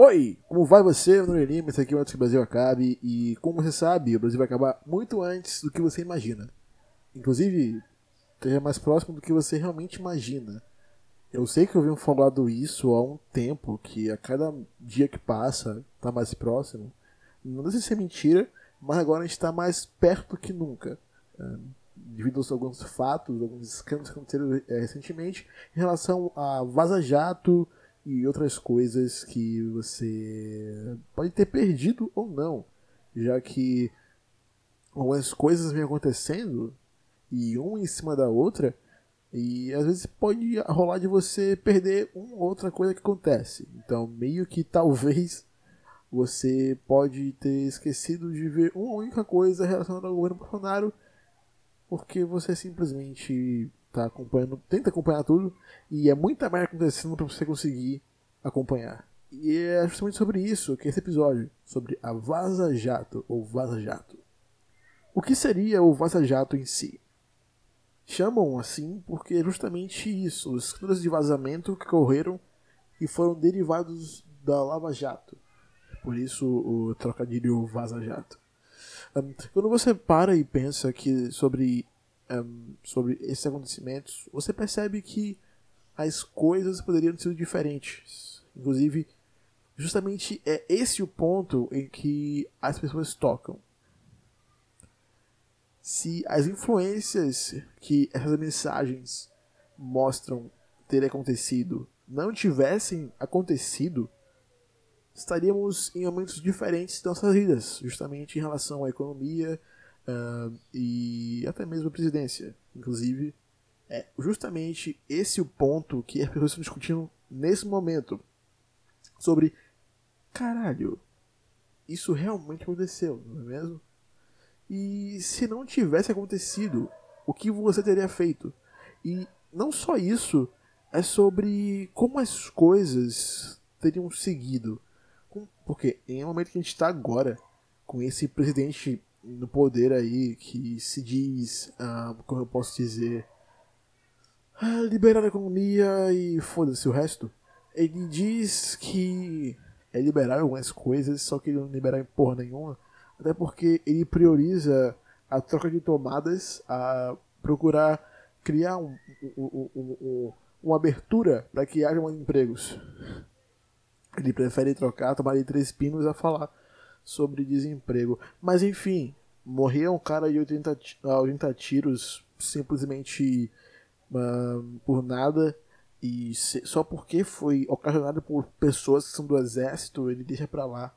Oi, como vai você, Nuno Lima? Esse aqui é o Antes que o Brasil Acabe. E como você sabe, o Brasil vai acabar muito antes do que você imagina. Inclusive, esteja mais próximo do que você realmente imagina. Eu sei que eu venho falando isso há um tempo, que a cada dia que passa está mais próximo. Não sei se é mentira, mas agora a gente está mais perto que nunca. devido a alguns fatos, alguns escândalos que aconteceram é, recentemente em relação a Vaza Jato e outras coisas que você pode ter perdido ou não, já que algumas coisas vêm acontecendo e uma em cima da outra e às vezes pode rolar de você perder uma ou outra coisa que acontece. Então, meio que talvez você pode ter esquecido de ver uma única coisa relacionada ao governo Bolsonaro porque você simplesmente tá acompanhando, tenta acompanhar tudo e é muita merda acontecendo para você conseguir acompanhar. E é justamente sobre isso que esse episódio, sobre a Vaza Jato ou Vaza Jato. O que seria o Vaza Jato em si? Chamam assim porque é justamente isso, os escândalos de vazamento que ocorreram e foram derivados da Lava Jato. Por isso o trocadilho Vaza Jato. Quando você para e pensa que sobre, um, sobre esses acontecimentos, você percebe que as coisas poderiam ter sido diferentes. Inclusive, justamente é esse o ponto em que as pessoas tocam se as influências que essas mensagens mostram ter acontecido não tivessem acontecido, estaríamos em momentos diferentes de nossas vidas, justamente em relação à economia uh, e até mesmo à presidência. Inclusive, é justamente esse o ponto que as pessoas estão discutindo nesse momento. Sobre, caralho, isso realmente aconteceu, não é mesmo? E se não tivesse acontecido, o que você teria feito? E não só isso, é sobre como as coisas teriam seguido. Porque em um momento que a gente está agora, com esse presidente no poder aí, que se diz, ah, como eu posso dizer, ah, liberar a economia e foda-se o resto. Ele diz que é liberar algumas coisas, só que ele não liberar em porra nenhuma até porque ele prioriza a troca de tomadas, a procurar criar um, um, um, uma abertura para que haja mais empregos. Ele prefere trocar, tomar de três pinos a falar sobre desemprego. Mas enfim, morrer um cara de 80, 80 tiros simplesmente uh, por nada e se, só porque foi ocasionado por pessoas que são do exército, ele deixa pra lá.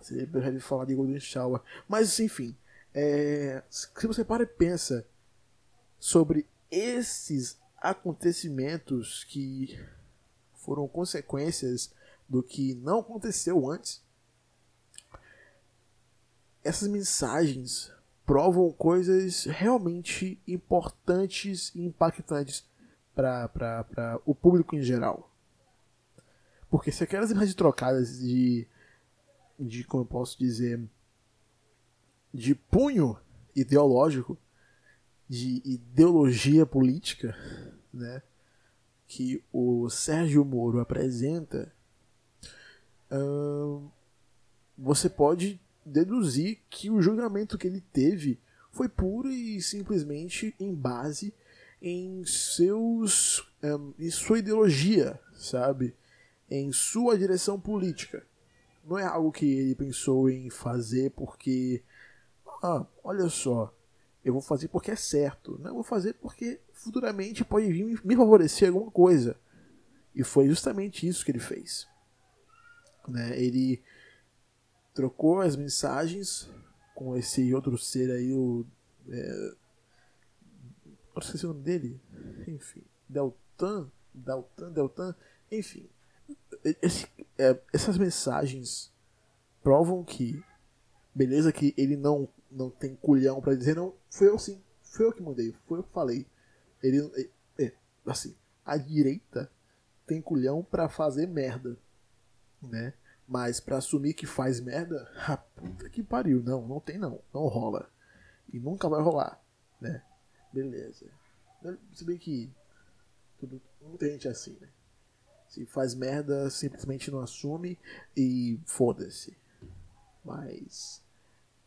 Você prefere falar de Golden Shower. Mas, enfim, é, se você para e pensa sobre esses acontecimentos que foram consequências do que não aconteceu antes, essas mensagens provam coisas realmente importantes e impactantes para o público em geral. Porque se aquelas imagens trocadas de de como eu posso dizer, de punho ideológico, de ideologia política, né, que o Sérgio Moro apresenta, você pode deduzir que o julgamento que ele teve foi pura e simplesmente em base em seus um, em sua ideologia, sabe, em sua direção política não é algo que ele pensou em fazer porque. Ah, olha só, eu vou fazer porque é certo. Não, eu vou fazer porque futuramente pode vir me favorecer alguma coisa. E foi justamente isso que ele fez. Né? Ele trocou as mensagens com esse outro ser aí, o. É, não esqueci o nome dele. Enfim, Deltan, Deltan, Deltan, enfim esse, é, essas mensagens provam que, beleza, que ele não, não tem culhão para dizer, não, foi eu sim, foi eu que mandei, foi eu que falei. Ele, é, é assim, a direita tem culhão para fazer merda, né? Mas para assumir que faz merda, a puta que pariu, não, não tem não, não rola. E nunca vai rolar, né? Beleza. Se bem que tudo, muita gente assim, né? Se faz merda, simplesmente não assume e foda-se. Mas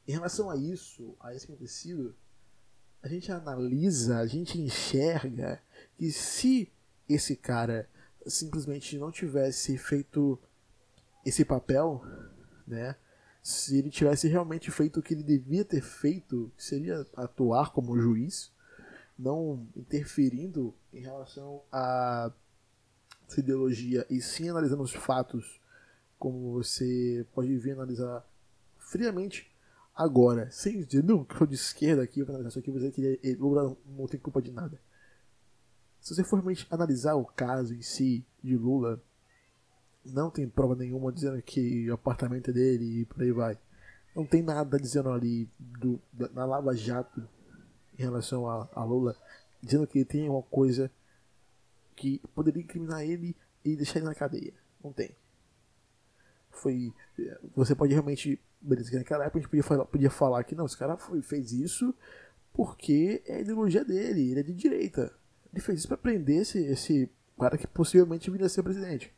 em relação a isso, a esse acontecido, a gente analisa, a gente enxerga que se esse cara simplesmente não tivesse feito esse papel, né? Se ele tivesse realmente feito o que ele devia ter feito, que seria atuar como juiz, não interferindo em relação à ideologia e sim analisando os fatos, como você pode vir analisar friamente agora, sem dizer, não, que sou de esquerda aqui, vou analisar isso aqui, você Lula não tem culpa de nada. Se você for realmente analisar o caso em si de Lula, não tem prova nenhuma dizendo que o apartamento é dele e por aí vai. Não tem nada dizendo ali do, na Lava Jato em relação a, a Lula, dizendo que tem uma coisa que poderia incriminar ele e deixar ele na cadeia. Não tem. Foi. Você pode realmente. Beleza, que naquela época a gente podia falar, podia falar que não, esse cara foi, fez isso porque é a ideologia dele, ele é de direita. Ele fez isso para prender esse, esse cara que possivelmente viria a ser presidente.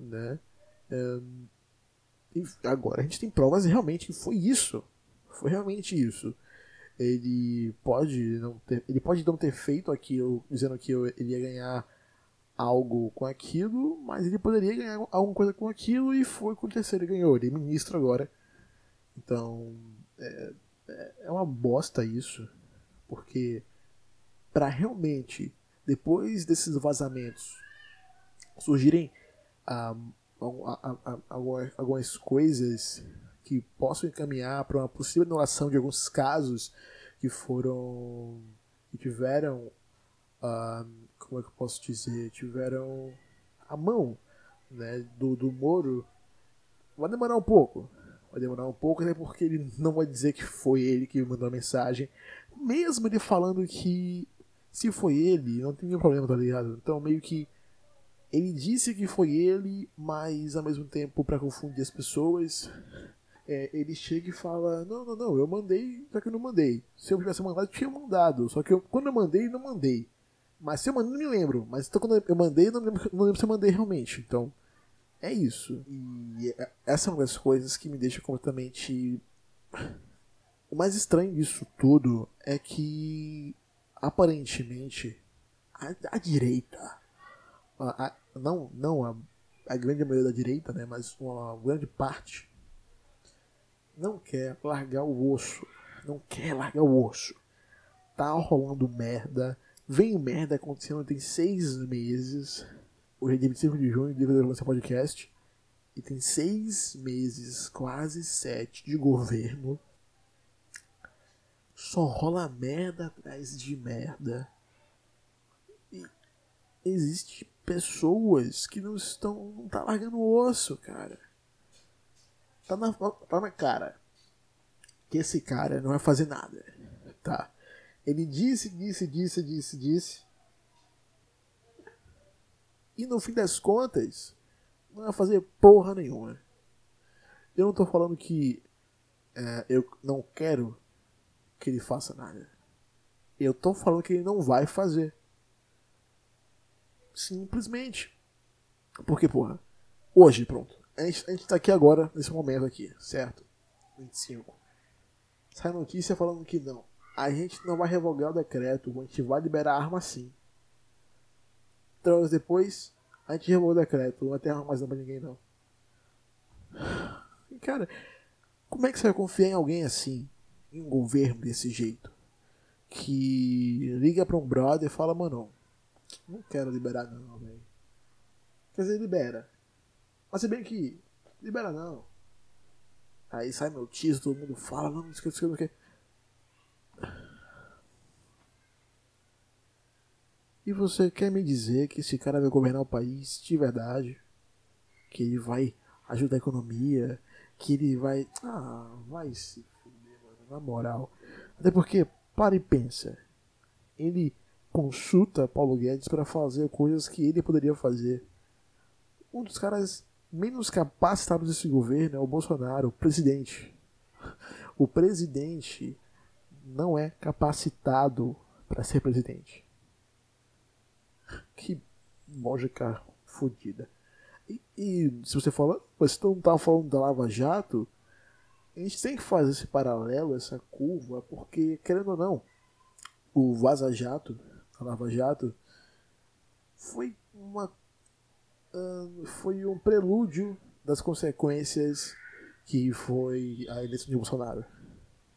Né? Um, agora a gente tem provas realmente que foi isso. Foi realmente isso. Ele pode não ter, ele pode não ter feito aquilo dizendo que ele ia ganhar algo com aquilo, mas ele poderia ganhar alguma coisa com aquilo e foi acontecer, ele ganhou, ele é ministro agora. Então, é, é, é uma bosta isso, porque para realmente, depois desses vazamentos, surgirem ah, algumas, algumas coisas que possam encaminhar para uma possível anulação de alguns casos que foram que tiveram ah, como é que eu posso dizer tiveram a mão né, do, do Moro. Vai demorar um pouco. Vai demorar um pouco até porque ele não vai dizer que foi ele que mandou a mensagem. Mesmo ele falando que se foi ele, não tem nenhum problema, tá ligado? Então meio que ele disse que foi ele, mas ao mesmo tempo para confundir as pessoas, é, ele chega e fala: Não, não, não, eu mandei, só que eu não mandei. Se eu tivesse mandado, eu tinha mandado. Só que eu, quando eu mandei, não mandei. Mas se eu mandei, não me lembro. Mas então quando eu mandei, não lembro, não lembro se eu mandei realmente. Então, é isso. E é, essa é uma das coisas que me deixa completamente. O mais estranho disso tudo é que aparentemente, a, a direita, a, não, não a, a grande maioria da direita, né, mas uma grande parte, não quer largar o osso. Não quer largar o osso. Tá rolando merda. Vem merda acontecendo tem seis meses. Hoje é dia 25 de junho, dia que eu podcast. E tem seis meses, quase sete, de governo só rola merda atrás de merda. E existe pessoas que não estão. não tá largando o osso, cara. Tá na, tá na cara que esse cara não vai fazer nada. Tá? Ele disse, disse, disse, disse, disse. E no fim das contas, não vai fazer porra nenhuma. Eu não tô falando que é, eu não quero que ele faça nada. Eu tô falando que ele não vai fazer. Simplesmente. Porque, porra, hoje, pronto. A gente, a gente tá aqui agora, nesse momento aqui, certo? 25. Sai notícia falando que não. A gente não vai revogar o decreto, a gente vai liberar a arma sim. Três anos depois, a gente revogou o decreto, não vai ter arma mais não pra ninguém não. E, cara, como é que você vai confiar em alguém assim? em um governo desse jeito que liga pra um brother e fala, mano, não quero liberar não, velho. Quer dizer, libera. Mas se bem que, libera não. Aí sai meu tio, todo mundo fala, não, não que, não que. E você quer me dizer que esse cara vai governar o país de verdade? Que ele vai ajudar a economia? Que ele vai. Ah, vai se na moral. Até porque, para e pensa. Ele consulta Paulo Guedes para fazer coisas que ele poderia fazer. Um dos caras menos capacitados desse governo é o Bolsonaro, o presidente. O presidente não é capacitado para ser presidente. Que lógica fodida. E, e, se você fala, você não tá falando da Lava Jato, a gente tem que fazer esse paralelo, essa curva, porque, querendo ou não, o Vaza Jato, a Lava Jato, foi uma. Foi um prelúdio das consequências que foi a eleição de Bolsonaro.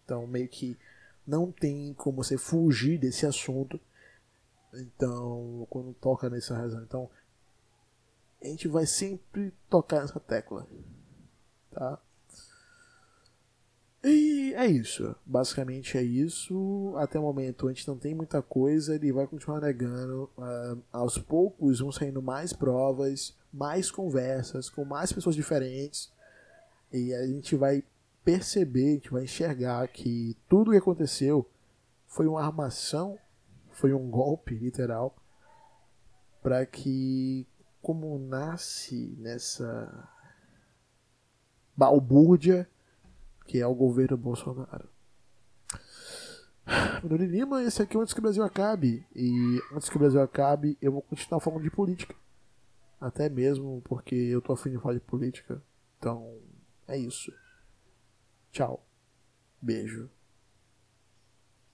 Então, meio que não tem como você fugir desse assunto. Então, quando toca nessa razão, então a gente vai sempre tocar nessa tecla, tá? E é isso, basicamente é isso. Até o momento a gente não tem muita coisa, ele vai continuar negando. Uh, aos poucos vão saindo mais provas, mais conversas com mais pessoas diferentes. E a gente vai perceber, a gente vai enxergar que tudo que aconteceu foi uma armação, foi um golpe literal, para que, como nasce nessa balbúrdia que é o governo Bolsonaro. Meu nome Lima, esse aqui é Antes que o Brasil Acabe. E antes que o Brasil acabe, eu vou continuar falando de política. Até mesmo porque eu tô afim de falar de política. Então, é isso. Tchau. Beijo.